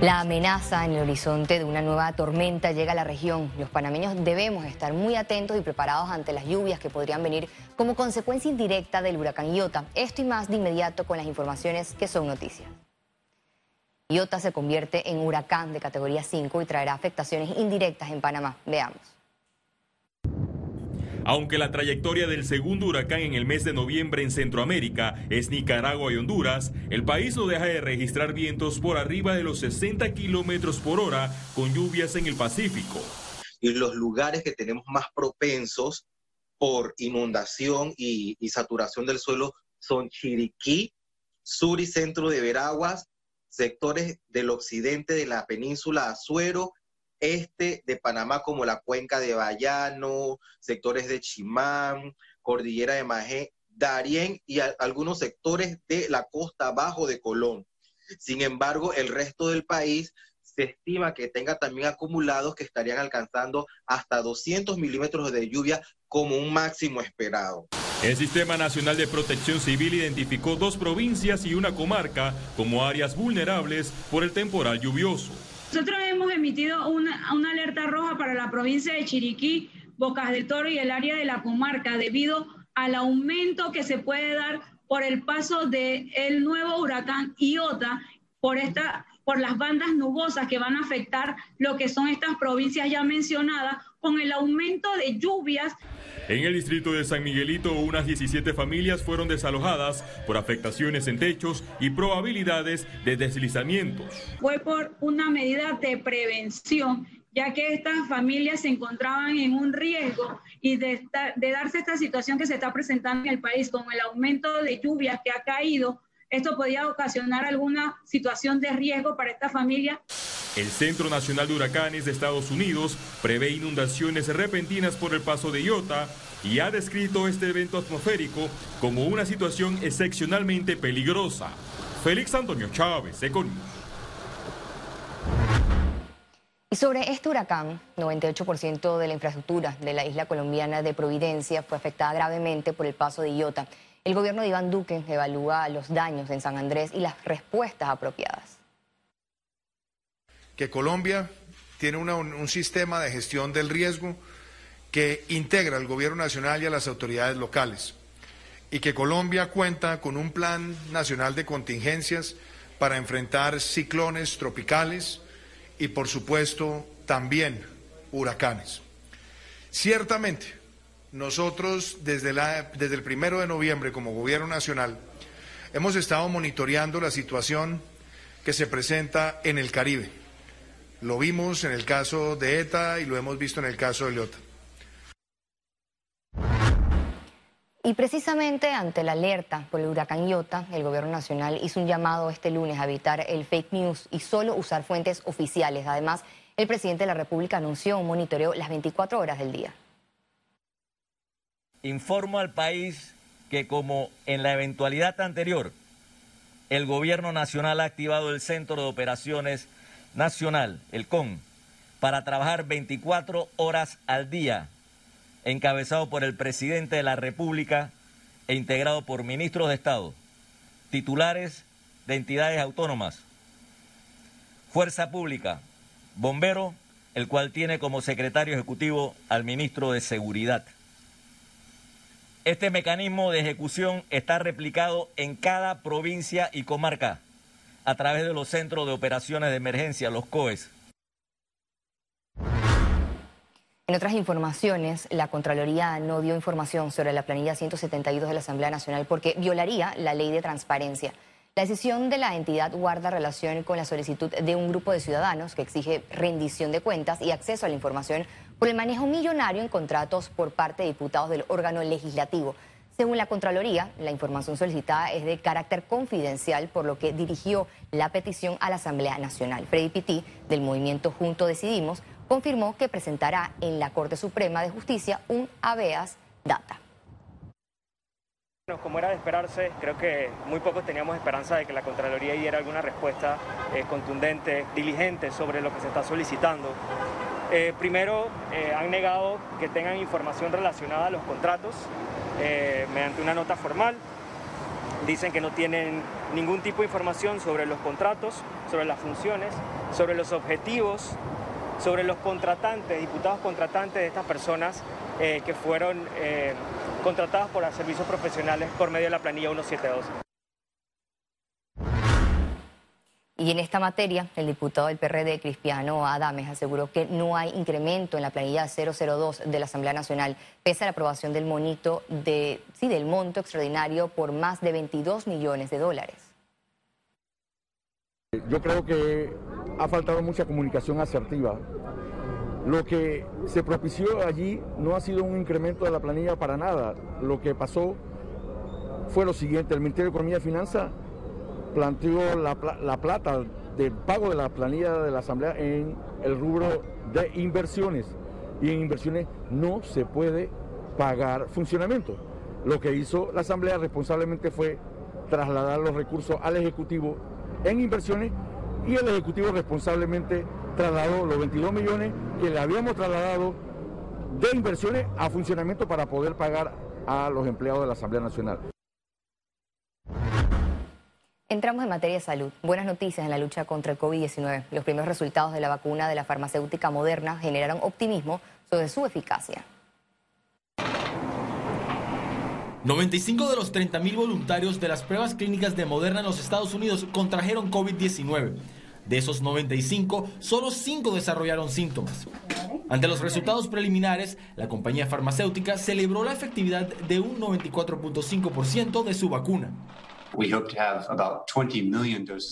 La amenaza en el horizonte de una nueva tormenta llega a la región. Los panameños debemos estar muy atentos y preparados ante las lluvias que podrían venir como consecuencia indirecta del huracán Iota. Esto y más de inmediato con las informaciones que son noticias. Iota se convierte en huracán de categoría 5 y traerá afectaciones indirectas en Panamá. Veamos. Aunque la trayectoria del segundo huracán en el mes de noviembre en Centroamérica es Nicaragua y Honduras, el país no deja de registrar vientos por arriba de los 60 kilómetros por hora con lluvias en el Pacífico. Y los lugares que tenemos más propensos por inundación y, y saturación del suelo son Chiriquí, sur y centro de Veraguas, sectores del occidente de la península Azuero este de Panamá como la cuenca de Bayano, sectores de Chimán, Cordillera de Majé, Darién y algunos sectores de la costa abajo de Colón. Sin embargo, el resto del país se estima que tenga también acumulados que estarían alcanzando hasta 200 milímetros de lluvia como un máximo esperado. El Sistema Nacional de Protección Civil identificó dos provincias y una comarca como áreas vulnerables por el temporal lluvioso. Nosotros hemos emitido una, alerta roja para la provincia de Chiriquí, Bocas del Toro y el área de la comarca debido al aumento que se puede dar por el paso del el nuevo huracán Iota por esta por las bandas nubosas que van a afectar lo que son estas provincias ya mencionadas con el aumento de lluvias en el distrito de San Miguelito, unas 17 familias fueron desalojadas por afectaciones en techos y probabilidades de deslizamientos. Fue por una medida de prevención ya que estas familias se encontraban en un riesgo y de, de, darse esta situación que se está presentando en el país con el aumento de lluvias que ha caído, esto podía ocasionar alguna situación de riesgo para esta familia. El Centro Nacional de Huracanes de Estados Unidos prevé inundaciones repentinas por el paso de Iota y ha descrito este evento atmosférico como una situación excepcionalmente peligrosa. Félix Antonio Chávez, Econius. Y sobre este huracán, 98% de la infraestructura de la isla colombiana de Providencia fue afectada gravemente por el paso de Iota. El gobierno de Iván Duque evalúa los daños en San Andrés y las respuestas apropiadas que Colombia tiene un sistema de gestión del riesgo que integra al gobierno nacional y a las autoridades locales y que Colombia cuenta con un plan nacional de contingencias para enfrentar ciclones tropicales y por supuesto también huracanes. Ciertamente, nosotros desde, desde el primero de noviembre como gobierno nacional hemos estado monitoreando la situación que se presenta en el Caribe lo vimos en el caso de ETA y lo hemos visto en el caso de Leota. Y precisamente ante la alerta por el huracán Iota, el gobierno nacional hizo un llamado este lunes a evitar el fake news y solo usar fuentes oficiales. Además, el presidente de la República anunció un monitoreo las 24 horas del día. Informo al país que como en la eventualidad anterior, el gobierno nacional ha activado el Centro de Operaciones Nacional, el CON, para trabajar 24 horas al día, encabezado por el presidente de la República e integrado por ministros de Estado, titulares de entidades autónomas, Fuerza Pública, Bombero, el cual tiene como secretario ejecutivo al ministro de Seguridad. Este mecanismo de ejecución está replicado en cada provincia y comarca a través de los centros de operaciones de emergencia, los COES. En otras informaciones, la Contraloría no dio información sobre la planilla 172 de la Asamblea Nacional porque violaría la ley de transparencia. La decisión de la entidad guarda relación con la solicitud de un grupo de ciudadanos que exige rendición de cuentas y acceso a la información por el manejo millonario en contratos por parte de diputados del órgano legislativo. Según la Contraloría, la información solicitada es de carácter confidencial, por lo que dirigió la petición a la Asamblea Nacional. Freddy Pití, del movimiento Junto Decidimos, confirmó que presentará en la Corte Suprema de Justicia un habeas data. Como era de esperarse, creo que muy pocos teníamos esperanza de que la Contraloría diera alguna respuesta eh, contundente, diligente sobre lo que se está solicitando. Eh, primero, eh, han negado que tengan información relacionada a los contratos eh, mediante una nota formal. Dicen que no tienen ningún tipo de información sobre los contratos, sobre las funciones, sobre los objetivos, sobre los contratantes, diputados contratantes de estas personas eh, que fueron eh, contratadas por los servicios profesionales por medio de la planilla 172. Y en esta materia, el diputado del PRD, Cristiano Adames, aseguró que no hay incremento en la planilla 002 de la Asamblea Nacional, pese a la aprobación del monito de, sí, del monto extraordinario por más de 22 millones de dólares. Yo creo que ha faltado mucha comunicación asertiva. Lo que se propició allí no ha sido un incremento de la planilla para nada. Lo que pasó fue lo siguiente, el Ministerio de Economía y Finanzas planteó la, plata del pago de la planilla de la Asamblea en el rubro de inversiones. Y en inversiones no se puede pagar funcionamiento. Lo que hizo la Asamblea responsablemente fue trasladar los recursos al Ejecutivo en inversiones y el Ejecutivo responsablemente trasladó los 22 millones que le habíamos trasladado de inversiones a funcionamiento para poder pagar a los empleados de la Asamblea Nacional. Entramos en materia de salud. Buenas noticias en la lucha contra el COVID-19. Los primeros resultados de la vacuna de la farmacéutica moderna generaron optimismo sobre su eficacia. 95 de los 30.000 voluntarios de las pruebas clínicas de Moderna en los Estados Unidos contrajeron COVID-19. De esos 95, solo 5 desarrollaron síntomas. Ante los resultados preliminares, la compañía farmacéutica celebró la efectividad de un 94.5% de su vacuna.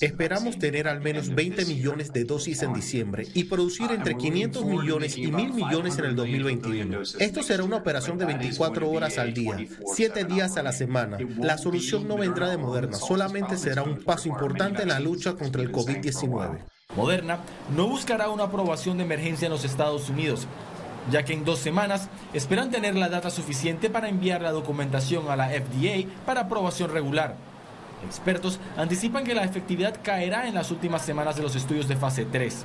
Esperamos tener al menos 20 millones de dosis en diciembre y producir entre 500 millones y 1.000 millones en el 2021. Esto será una operación de 24 horas al día, 7 días a la semana. La solución no vendrá de Moderna, solamente será un paso importante en la lucha contra el COVID-19. Moderna no buscará una aprobación de emergencia en los Estados Unidos, ya que en dos semanas esperan tener la data suficiente para enviar la documentación a la FDA para aprobación regular. Expertos anticipan que la efectividad caerá en las últimas semanas de los estudios de fase 3.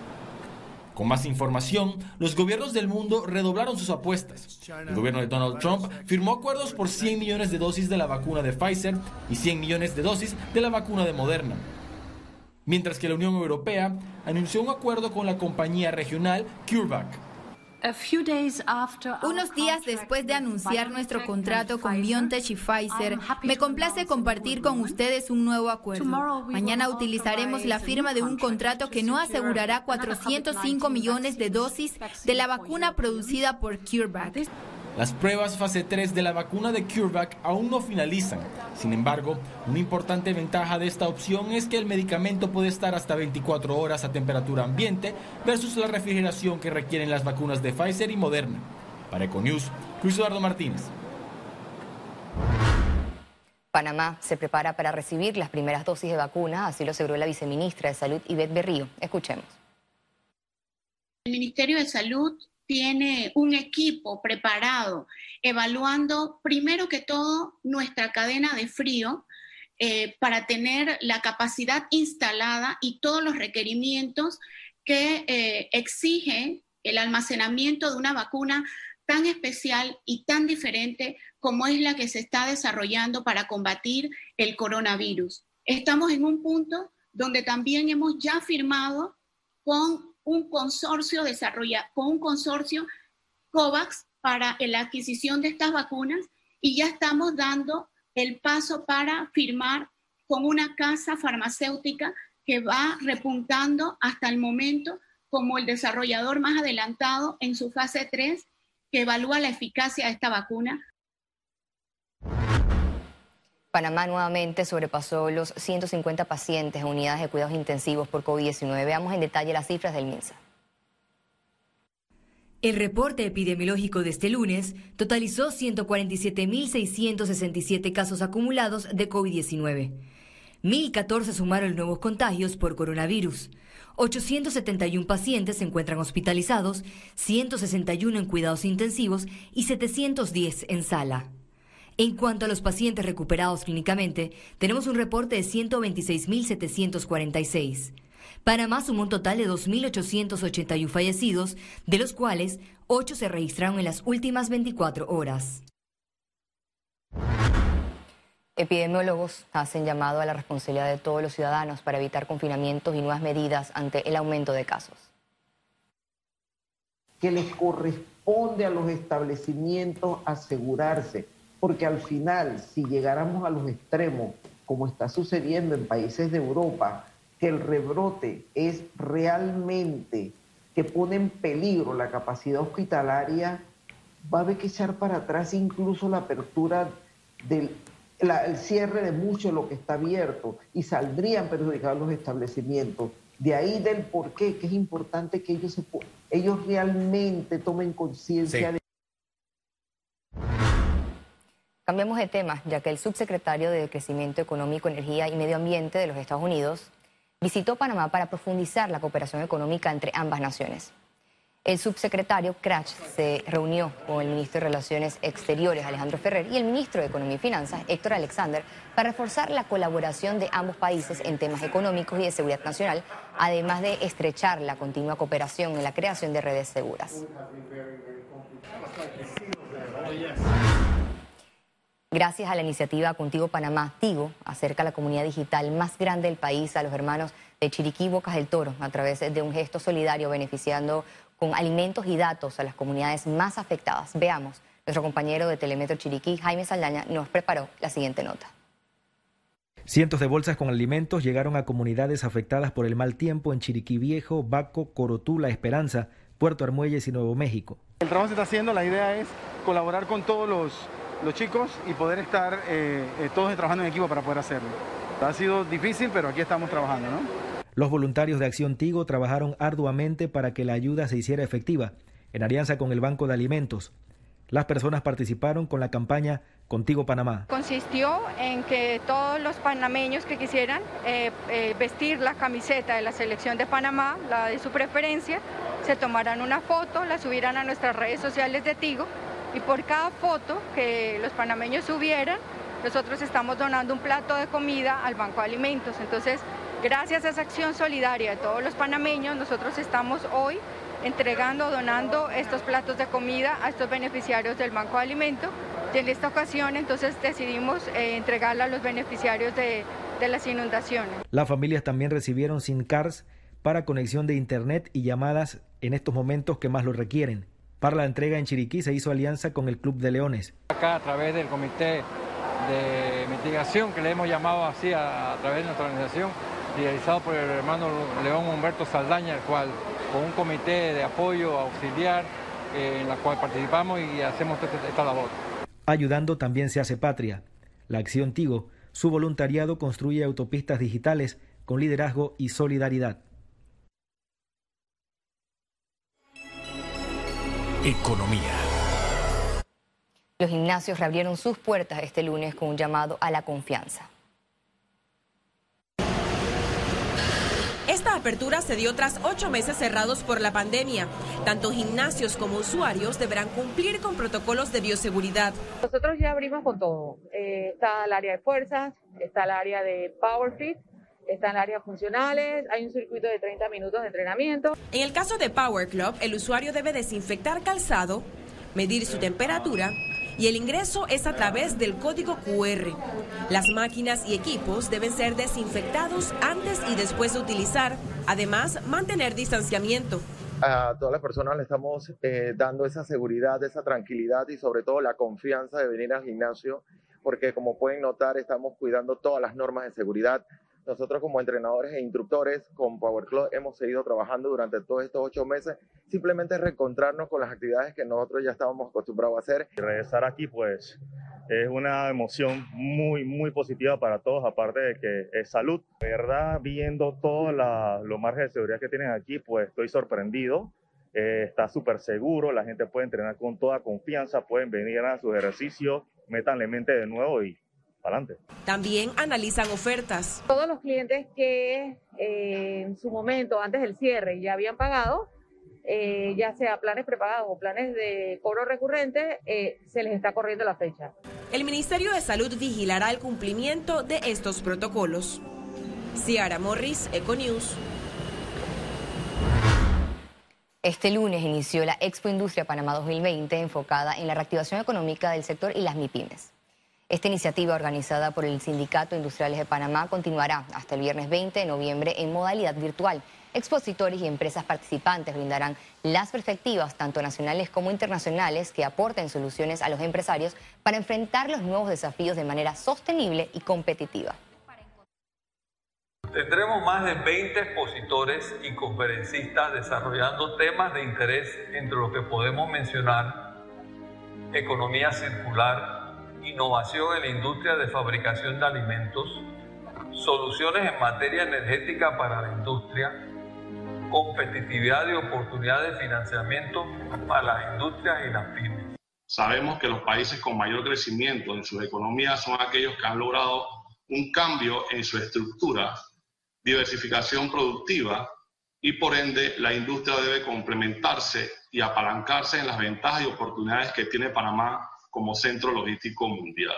Con más información, los gobiernos del mundo redoblaron sus apuestas. El gobierno de Donald Trump firmó acuerdos por 100 millones de dosis de la vacuna de Pfizer y 100 millones de dosis de la vacuna de Moderna. Mientras que la Unión Europea anunció un acuerdo con la compañía regional CureVac unos días después de anunciar nuestro contrato con BioNTech y Pfizer, me complace compartir con ustedes un nuevo acuerdo. Mañana utilizaremos la firma de un contrato que no asegurará 405 millones de dosis de la vacuna producida por CureVac. Las pruebas fase 3 de la vacuna de CureVac aún no finalizan. Sin embargo, una importante ventaja de esta opción es que el medicamento puede estar hasta 24 horas a temperatura ambiente versus la refrigeración que requieren las vacunas de Pfizer y Moderna. Para Econews, Luis Eduardo Martínez. Panamá se prepara para recibir las primeras dosis de vacuna, así lo aseguró la viceministra de Salud, Ivette Berrío. Escuchemos. El Ministerio de Salud tiene un equipo preparado, evaluando primero que todo nuestra cadena de frío eh, para tener la capacidad instalada y todos los requerimientos que eh, exige el almacenamiento de una vacuna tan especial y tan diferente como es la que se está desarrollando para combatir el coronavirus. Estamos en un punto donde también hemos ya firmado con un consorcio desarrolla, con un consorcio COVAX para la adquisición de estas vacunas y ya estamos dando el paso para firmar con una casa farmacéutica que va repuntando hasta el momento como el desarrollador más adelantado en su fase 3 que evalúa la eficacia de esta vacuna Panamá nuevamente sobrepasó los 150 pacientes en unidades de cuidados intensivos por COVID-19. Veamos en detalle las cifras del MINSA. El reporte epidemiológico de este lunes totalizó 147.667 casos acumulados de COVID-19. 1.014 sumaron nuevos contagios por coronavirus. 871 pacientes se encuentran hospitalizados, 161 en cuidados intensivos y 710 en sala. En cuanto a los pacientes recuperados clínicamente, tenemos un reporte de 126.746. Panamá sumó un total de 2.881 fallecidos, de los cuales 8 se registraron en las últimas 24 horas. Epidemiólogos hacen llamado a la responsabilidad de todos los ciudadanos para evitar confinamientos y nuevas medidas ante el aumento de casos. Que les corresponde a los establecimientos asegurarse, porque al final, si llegáramos a los extremos, como está sucediendo en países de Europa, que el rebrote es realmente que pone en peligro la capacidad hospitalaria, va a haber que echar para atrás incluso la apertura del el cierre de mucho de lo que está abierto y saldrían perjudicados los establecimientos. De ahí del por qué, que es importante que ellos, se, ellos realmente tomen conciencia de... Cambiamos de tema, ya que el subsecretario de Crecimiento Económico, Energía y Medio Ambiente de los Estados Unidos visitó Panamá para profundizar la cooperación económica entre ambas naciones. El subsecretario Cratch se reunió con el ministro de Relaciones Exteriores, Alejandro Ferrer, y el ministro de Economía y Finanzas, Héctor Alexander, para reforzar la colaboración de ambos países en temas económicos y de seguridad nacional, además de estrechar la continua cooperación en la creación de redes seguras. Gracias a la iniciativa Contigo Panamá, Tigo acerca a la comunidad digital más grande del país a los hermanos de Chiriquí Bocas del Toro a través de un gesto solidario beneficiando con alimentos y datos a las comunidades más afectadas. Veamos, nuestro compañero de Telemetro Chiriquí, Jaime Saldaña, nos preparó la siguiente nota. Cientos de bolsas con alimentos llegaron a comunidades afectadas por el mal tiempo en Chiriquí Viejo, Baco, Corotú, La Esperanza, Puerto Armuelles y Nuevo México. El trabajo se está haciendo, la idea es colaborar con todos los, los chicos y poder estar eh, eh, todos trabajando en equipo para poder hacerlo. Ha sido difícil, pero aquí estamos trabajando, ¿no? Los voluntarios de Acción Tigo trabajaron arduamente para que la ayuda se hiciera efectiva, en alianza con el Banco de Alimentos. Las personas participaron con la campaña Contigo Panamá. Consistió en que todos los panameños que quisieran eh, eh, vestir la camiseta de la selección de Panamá, la de su preferencia, se tomaran una foto, la subieran a nuestras redes sociales de Tigo y por cada foto que los panameños subieran, nosotros estamos donando un plato de comida al Banco de Alimentos. Entonces, Gracias a esa acción solidaria de todos los panameños, nosotros estamos hoy entregando, donando estos platos de comida a estos beneficiarios del Banco de Alimentos. Y en esta ocasión entonces decidimos eh, entregarla a los beneficiarios de, las inundaciones. Las familias también recibieron SIM cards para conexión de Internet y llamadas en estos momentos que más lo requieren. Para la entrega en Chiriquí se hizo alianza con el Club de Leones. Acá a través del Comité de Mitigación, que le hemos llamado así a través de nuestra organización, realizado por el hermano León Humberto Saldaña, el cual con un comité de apoyo auxiliar eh, en la cual participamos y hacemos esta, labor. Ayudando también se hace patria. La acción Tigo, su voluntariado construye autopistas digitales con liderazgo y solidaridad. Economía. Los gimnasios reabrieron sus puertas este lunes con un llamado a la confianza. Esta apertura se dio tras ocho meses cerrados por la pandemia. Tanto gimnasios como usuarios deberán cumplir con protocolos de bioseguridad. Nosotros ya abrimos con todo. Eh, está el área de fuerzas, está el área de power fit, está el área funcionales, hay un circuito de 30 minutos de entrenamiento. En el caso de Power Club, el usuario debe desinfectar calzado, medir su temperatura y el ingreso es a través del código QR. Las máquinas y equipos deben ser desinfectados antes y después de utilizar, además mantener distanciamiento. A todas las personas le estamos eh, dando esa seguridad, esa tranquilidad y sobre todo la confianza de venir al gimnasio, porque como pueden notar estamos cuidando todas las normas de seguridad, nosotros como entrenadores e instructores con Power Club hemos seguido trabajando durante todos estos ocho meses, simplemente reencontrarnos con las actividades que nosotros ya estábamos acostumbrados a hacer. Y regresar aquí pues es una emoción muy, muy positiva para todos, aparte de que es salud. De verdad, viendo todos los márgenes de seguridad que tienen aquí, pues estoy sorprendido. Eh, está súper seguro, la gente puede entrenar con toda confianza, pueden venir a sus ejercicios, métanle mente de nuevo y adelante. También analizan ofertas. Todos los clientes que eh, en su momento, antes del cierre, ya habían pagado, eh, ya sea planes prepagados o planes de cobro recurrente, eh, se les está corriendo la fecha. El Ministerio de Salud vigilará el cumplimiento de estos protocolos. Ciara Morris, Econews. Este lunes inició la Expo Industria Panamá 2020 enfocada en la reactivación económica del sector y las MIPIMES. Esta iniciativa organizada por el Sindicato Industriales de Panamá continuará hasta el viernes 20 de noviembre en modalidad virtual. Expositores y empresas participantes brindarán las perspectivas, tanto nacionales como internacionales, que aporten soluciones a los empresarios para enfrentar los nuevos desafíos de manera sostenible y competitiva. Tendremos más de 20 expositores y conferencistas desarrollando temas de interés entre los que podemos mencionar economía circular, innovación en la industria de fabricación de alimentos, soluciones en materia energética para la industria, competitividad y oportunidades de financiamiento para las industrias y las pymes. Sabemos que los países con mayor crecimiento en sus economías son aquellos que han logrado un cambio en su estructura diversificación productiva y por ende la industria debe complementarse y apalancarse en las ventajas y oportunidades que tiene Panamá como centro logístico mundial.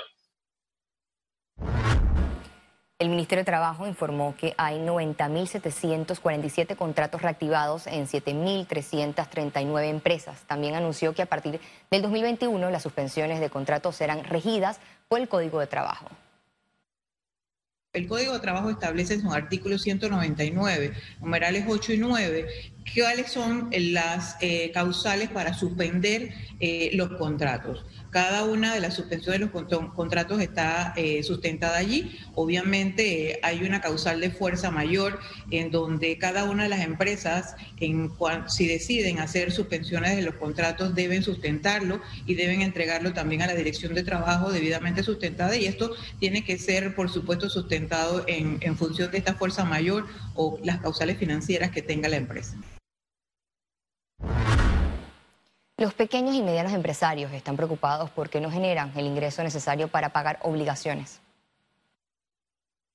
El Ministerio de Trabajo informó que hay 90.747 contratos reactivados en 7.339 empresas. También anunció que a partir del 2021 las suspensiones de contratos serán regidas por el Código de Trabajo. El Código de Trabajo establece en su artículo 199, numerales 8 y 9, cuáles son las eh, causales para suspender eh, los contratos. Cada una de las suspensiones de los contratos está eh, sustentada allí. Obviamente hay una causal de fuerza mayor en donde cada una de las empresas, en si deciden hacer suspensiones de los contratos, deben sustentarlo y deben entregarlo también a la Dirección de Trabajo debidamente sustentada. Y esto tiene que ser, por supuesto, sustentado en, en función de esta fuerza mayor o las causales financieras que tenga la empresa. Los pequeños y medianos empresarios están preocupados porque no generan el ingreso necesario para pagar obligaciones.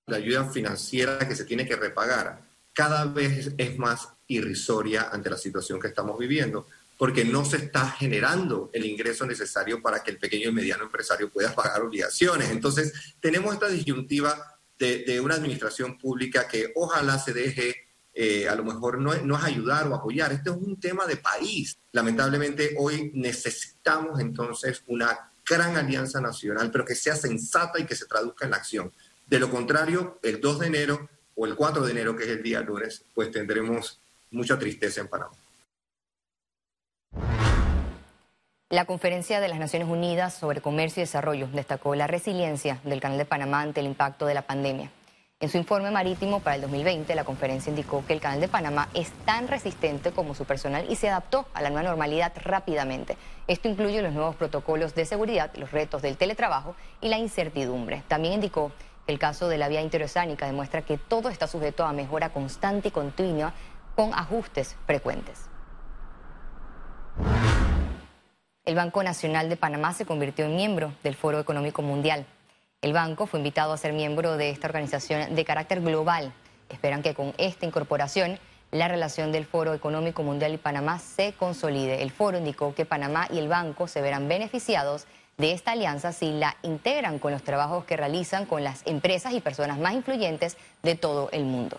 La ayuda financiera que se tiene que repagar cada vez es más irrisoria ante la situación que estamos viviendo, porque no se está generando el ingreso necesario para que el pequeño y mediano empresario pueda pagar obligaciones. Entonces, tenemos esta disyuntiva de, de una administración pública que ojalá se deje eh, a lo mejor no, no es ayudar o apoyar, este es un tema de país. Lamentablemente hoy necesitamos entonces una gran alianza nacional, pero que sea sensata y que se traduzca en la acción. De lo contrario, el 2 de enero o el 4 de enero, que es el día lunes, pues tendremos mucha tristeza en Panamá. La Conferencia de las Naciones Unidas sobre Comercio y Desarrollo destacó la resiliencia del Canal de Panamá ante el impacto de la pandemia. En su informe marítimo para el 2020, la conferencia indicó que el Canal de Panamá es tan resistente como su personal y se adaptó a la nueva normalidad rápidamente. Esto incluye los nuevos protocolos de seguridad, los retos del teletrabajo y la incertidumbre. También indicó que el caso de la vía interoceánica demuestra que todo está sujeto a mejora constante y continua con ajustes frecuentes. El Banco Nacional de Panamá se convirtió en miembro del Foro Económico Mundial. El banco fue invitado a ser miembro de esta organización de carácter global. Esperan que con esta incorporación la relación del Foro Económico Mundial y Panamá se consolide. El foro indicó que Panamá y el banco se verán beneficiados de esta alianza si la integran con los trabajos que realizan con las empresas y personas más influyentes de todo el mundo.